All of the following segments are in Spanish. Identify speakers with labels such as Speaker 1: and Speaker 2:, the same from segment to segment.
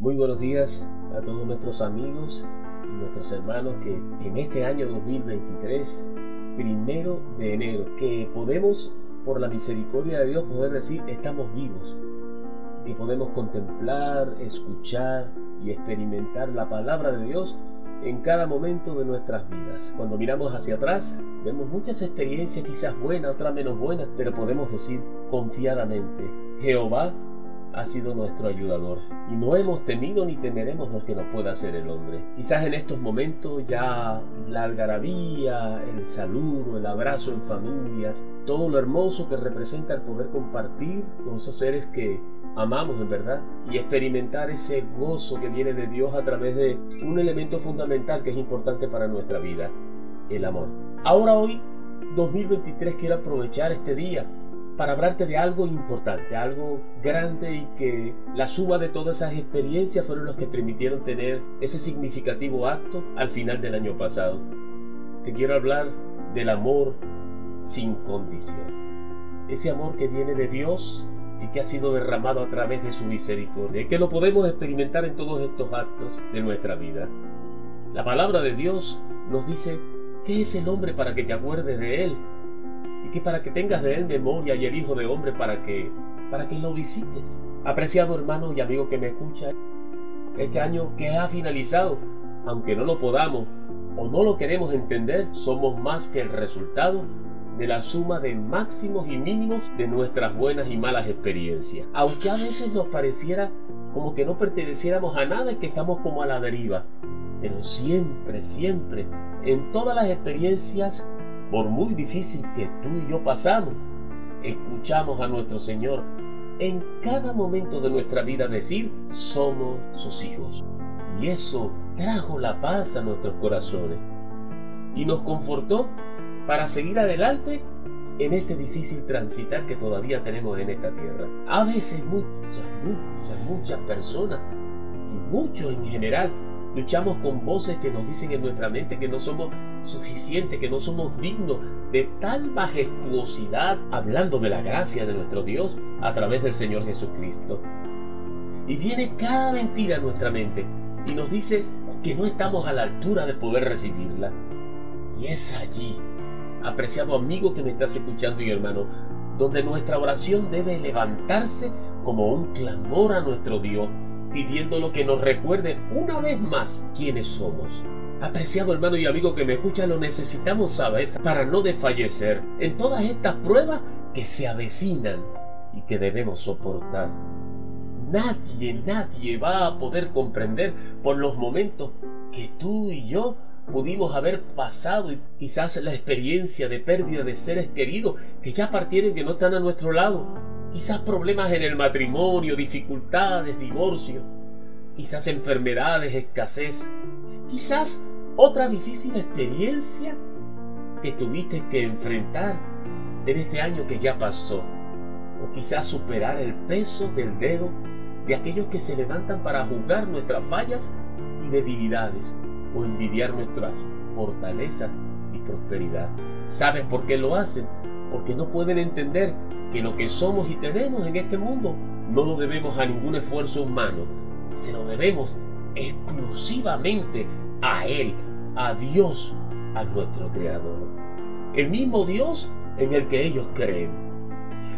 Speaker 1: Muy buenos días a todos nuestros amigos y nuestros hermanos que en este año 2023, primero de enero, que podemos, por la misericordia de Dios, poder decir estamos vivos, que podemos contemplar, escuchar y experimentar la palabra de Dios en cada momento de nuestras vidas. Cuando miramos hacia atrás, vemos muchas experiencias, quizás buenas, otras menos buenas, pero podemos decir confiadamente, Jehová ha sido nuestro ayudador y no hemos temido ni temeremos lo que nos pueda hacer el hombre. Quizás en estos momentos ya la algarabía, el saludo, el abrazo en familia, todo lo hermoso que representa el poder compartir con esos seres que amamos en verdad y experimentar ese gozo que viene de Dios a través de un elemento fundamental que es importante para nuestra vida, el amor. Ahora hoy, 2023, quiero aprovechar este día para hablarte de algo importante, algo grande y que la suma de todas esas experiencias fueron los que permitieron tener ese significativo acto al final del año pasado. Te quiero hablar del amor sin condición. Ese amor que viene de Dios y que ha sido derramado a través de su misericordia y que lo podemos experimentar en todos estos actos de nuestra vida. La palabra de Dios nos dice, ¿qué es el hombre para que te acuerdes de él? Que para que tengas de él memoria y el Hijo de Hombre para que para que lo visites. Apreciado hermano y amigo que me escucha, este año que ha finalizado, aunque no lo podamos o no lo queremos entender, somos más que el resultado de la suma de máximos y mínimos de nuestras buenas y malas experiencias. Aunque a veces nos pareciera como que no perteneciéramos a nada y que estamos como a la deriva. Pero siempre, siempre, en todas las experiencias por muy difícil que tú y yo pasamos, escuchamos a nuestro Señor en cada momento de nuestra vida decir, somos sus hijos. Y eso trajo la paz a nuestros corazones y nos confortó para seguir adelante en este difícil transitar que todavía tenemos en esta tierra. A veces muchas, muchas, muchas personas, y muchos en general, Luchamos con voces que nos dicen en nuestra mente que no somos suficientes, que no somos dignos de tal majestuosidad, hablando de la gracia de nuestro Dios a través del Señor Jesucristo. Y viene cada mentira a nuestra mente y nos dice que no estamos a la altura de poder recibirla. Y es allí, apreciado amigo que me estás escuchando y hermano, donde nuestra oración debe levantarse como un clamor a nuestro Dios pidiéndolo que nos recuerde una vez más quiénes somos. Apreciado hermano y amigo que me escucha, lo necesitamos saber para no desfallecer en todas estas pruebas que se avecinan y que debemos soportar. Nadie, nadie va a poder comprender por los momentos que tú y yo pudimos haber pasado y quizás la experiencia de pérdida de seres queridos que ya partieron y que no están a nuestro lado. Quizás problemas en el matrimonio, dificultades, divorcio, quizás enfermedades, escasez, quizás otra difícil experiencia que tuviste que enfrentar en este año que ya pasó, o quizás superar el peso del dedo de aquellos que se levantan para juzgar nuestras fallas y debilidades, o envidiar nuestras fortalezas y prosperidad. ¿Sabes por qué lo hacen? porque no pueden entender que lo que somos y tenemos en este mundo no lo debemos a ningún esfuerzo humano, se lo debemos exclusivamente a Él, a Dios, a nuestro Creador. El mismo Dios en el que ellos creen.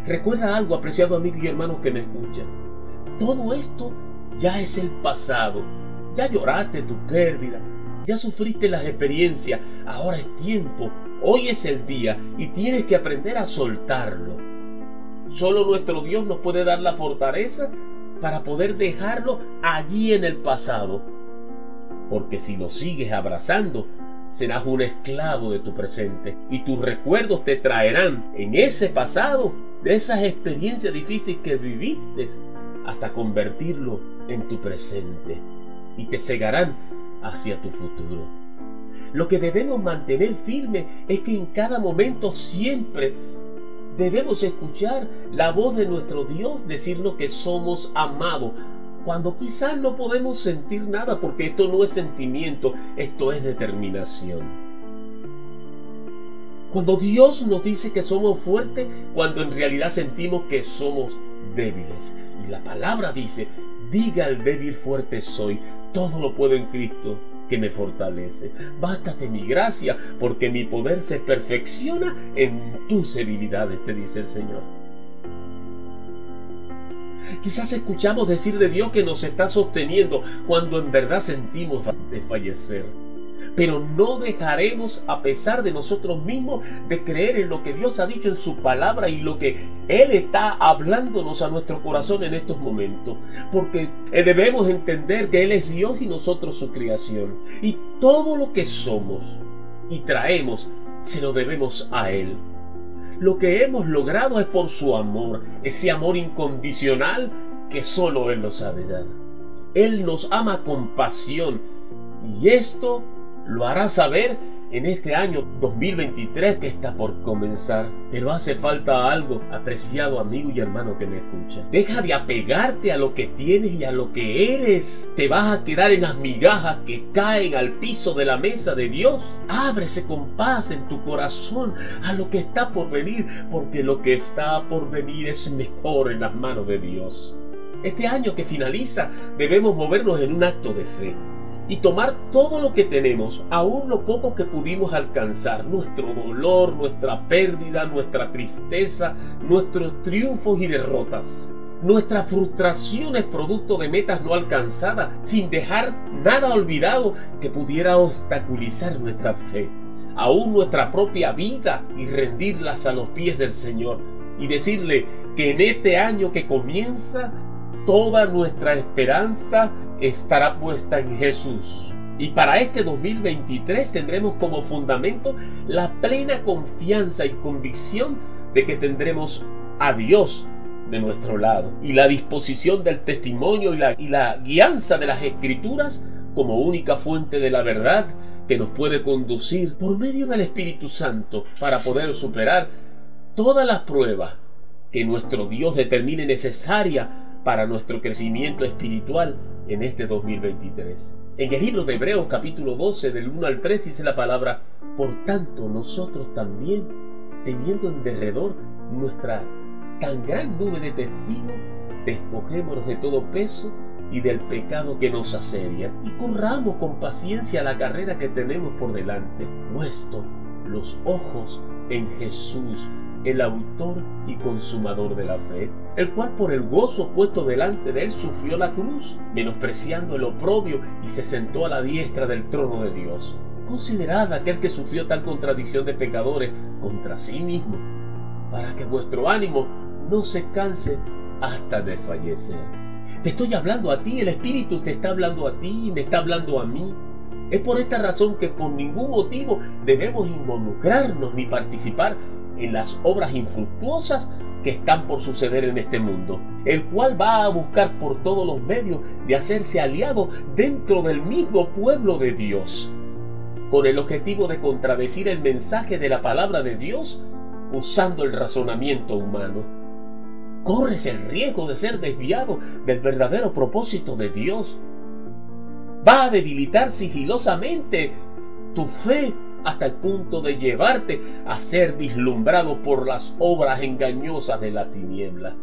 Speaker 1: Recuerda algo, apreciado amigo y hermano que me escuchan. Todo esto ya es el pasado. Ya lloraste tu pérdida, ya sufriste las experiencias, ahora es tiempo Hoy es el día y tienes que aprender a soltarlo. Solo nuestro Dios nos puede dar la fortaleza para poder dejarlo allí en el pasado. Porque si lo sigues abrazando, serás un esclavo de tu presente y tus recuerdos te traerán en ese pasado de esas experiencias difíciles que viviste hasta convertirlo en tu presente y te cegarán hacia tu futuro. Lo que debemos mantener firme es que en cada momento siempre debemos escuchar la voz de nuestro Dios decirnos que somos amados. Cuando quizás no podemos sentir nada porque esto no es sentimiento, esto es determinación. Cuando Dios nos dice que somos fuertes, cuando en realidad sentimos que somos débiles. Y la palabra dice, diga al débil fuerte soy, todo lo puedo en Cristo que me fortalece. Bástate mi gracia, porque mi poder se perfecciona en tus debilidades, te dice el Señor. Quizás escuchamos decir de Dios que nos está sosteniendo cuando en verdad sentimos desfallecer pero no dejaremos a pesar de nosotros mismos de creer en lo que Dios ha dicho en su palabra y lo que Él está hablándonos a nuestro corazón en estos momentos, porque debemos entender que Él es Dios y nosotros su creación, y todo lo que somos y traemos se lo debemos a Él. Lo que hemos logrado es por su amor, ese amor incondicional que solo Él lo sabe dar. Él nos ama con pasión y esto lo hará saber en este año 2023 que está por comenzar. Pero hace falta algo, apreciado amigo y hermano que me escucha. Deja de apegarte a lo que tienes y a lo que eres. Te vas a quedar en las migajas que caen al piso de la mesa de Dios. Ábrese con paz en tu corazón a lo que está por venir, porque lo que está por venir es mejor en las manos de Dios. Este año que finaliza debemos movernos en un acto de fe y tomar todo lo que tenemos, aún lo poco que pudimos alcanzar, nuestro dolor, nuestra pérdida, nuestra tristeza, nuestros triunfos y derrotas, nuestras frustraciones producto de metas no alcanzadas, sin dejar nada olvidado que pudiera obstaculizar nuestra fe, aún nuestra propia vida y rendirlas a los pies del Señor y decirle que en este año que comienza toda nuestra esperanza estará puesta en Jesús. Y para este 2023 tendremos como fundamento la plena confianza y convicción de que tendremos a Dios de nuestro lado y la disposición del testimonio y la, y la guianza de las escrituras como única fuente de la verdad que nos puede conducir por medio del Espíritu Santo para poder superar todas las pruebas que nuestro Dios determine necesaria para nuestro crecimiento espiritual en este 2023. En el libro de Hebreos capítulo 12 del 1 al 3 dice la palabra, por tanto nosotros también, teniendo en derredor nuestra tan gran nube de testigos, despojémonos de todo peso y del pecado que nos asedia, y corramos con paciencia la carrera que tenemos por delante, puesto los ojos en Jesús, el autor y consumador de la fe, el cual por el gozo puesto delante de él sufrió la cruz, menospreciando el oprobio y se sentó a la diestra del trono de Dios. Considerad aquel que sufrió tal contradicción de pecadores contra sí mismo, para que vuestro ánimo no se canse hasta de fallecer. Te estoy hablando a ti, el Espíritu te está hablando a ti me está hablando a mí. Es por esta razón que por ningún motivo debemos involucrarnos ni participar en las obras infructuosas que están por suceder en este mundo, el cual va a buscar por todos los medios de hacerse aliado dentro del mismo pueblo de Dios, con el objetivo de contradecir el mensaje de la palabra de Dios usando el razonamiento humano. Corres el riesgo de ser desviado del verdadero propósito de Dios. Va a debilitar sigilosamente tu fe hasta el punto de llevarte a ser vislumbrado por las obras engañosas de la tiniebla.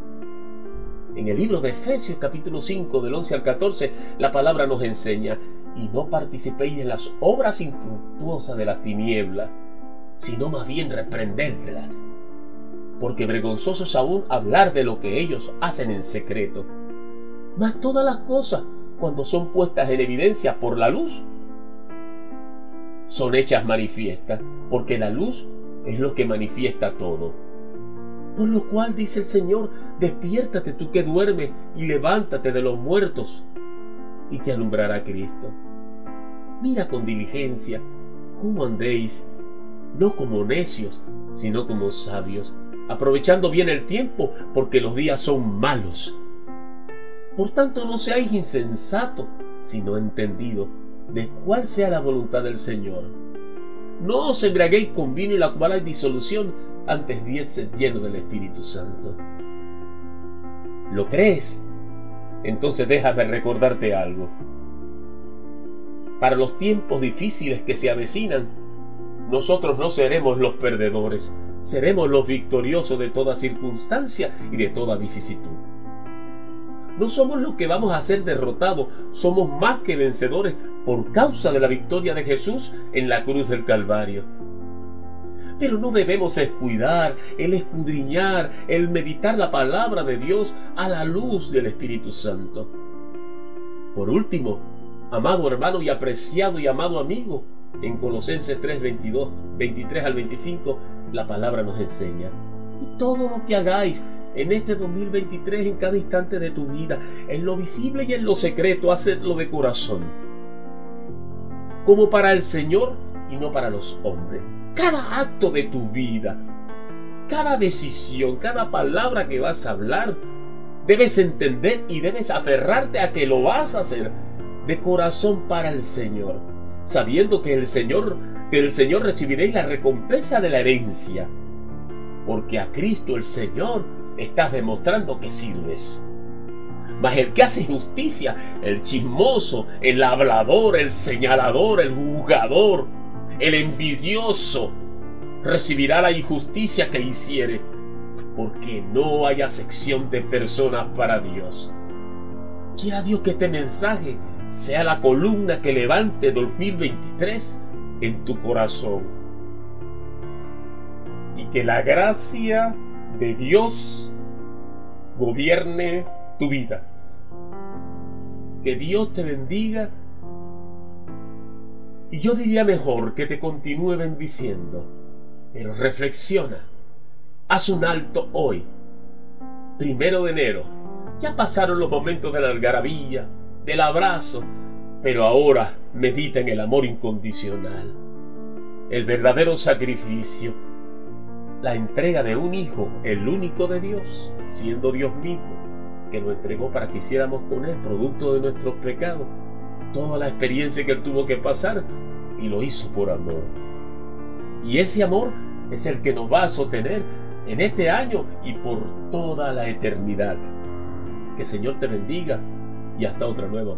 Speaker 1: En el libro de Efesios capítulo 5 del 11 al 14 la palabra nos enseña, y no participéis en las obras infructuosas de la tiniebla, sino más bien reprendedlas, porque vergonzoso es aún hablar de lo que ellos hacen en secreto. Mas todas las cosas, cuando son puestas en evidencia por la luz, son hechas manifiestas, porque la luz es lo que manifiesta todo. Por lo cual dice el Señor, despiértate tú que duermes y levántate de los muertos y te alumbrará Cristo. Mira con diligencia cómo andéis, no como necios, sino como sabios, aprovechando bien el tiempo, porque los días son malos. Por tanto, no seáis insensatos, sino entendidos de cuál sea la voluntad del Señor. No os embriaguéis con vino y la cual hay disolución, antes bien lleno del Espíritu Santo. ¿Lo crees? Entonces déjame recordarte algo. Para los tiempos difíciles que se avecinan, nosotros no seremos los perdedores, seremos los victoriosos de toda circunstancia y de toda vicisitud. No somos los que vamos a ser derrotados, somos más que vencedores por causa de la victoria de Jesús en la cruz del Calvario. Pero no debemos descuidar el escudriñar, el meditar la palabra de Dios a la luz del Espíritu Santo. Por último, amado hermano y apreciado y amado amigo, en Colosenses 3, 22, 23 al 25, la palabra nos enseña. Y todo lo que hagáis en este 2023, en cada instante de tu vida, en lo visible y en lo secreto, hacedlo de corazón. Como para el Señor y no para los hombres. Cada acto de tu vida, cada decisión, cada palabra que vas a hablar, debes entender y debes aferrarte a que lo vas a hacer de corazón para el Señor, sabiendo que el Señor, que el Señor recibiréis la recompensa de la herencia, porque a Cristo el Señor estás demostrando que sirves. Mas el que hace justicia, el chismoso, el hablador, el señalador, el juzgador, el envidioso, recibirá la injusticia que hiciere, porque no hay acepción de personas para Dios. Quiera Dios que este mensaje sea la columna que levante 2023 en tu corazón. Y que la gracia de Dios gobierne tu vida. Que Dios te bendiga. Y yo diría mejor que te continúe bendiciendo. Pero reflexiona. Haz un alto hoy. Primero de enero. Ya pasaron los momentos de la algarabía, del abrazo, pero ahora medita en el amor incondicional. El verdadero sacrificio la entrega de un Hijo, el único de Dios, siendo Dios mismo, que lo entregó para que hiciéramos con Él, producto de nuestros pecados, toda la experiencia que Él tuvo que pasar, y lo hizo por amor. Y ese amor es el que nos va a sostener en este año y por toda la eternidad. Que Señor te bendiga y hasta otra nueva.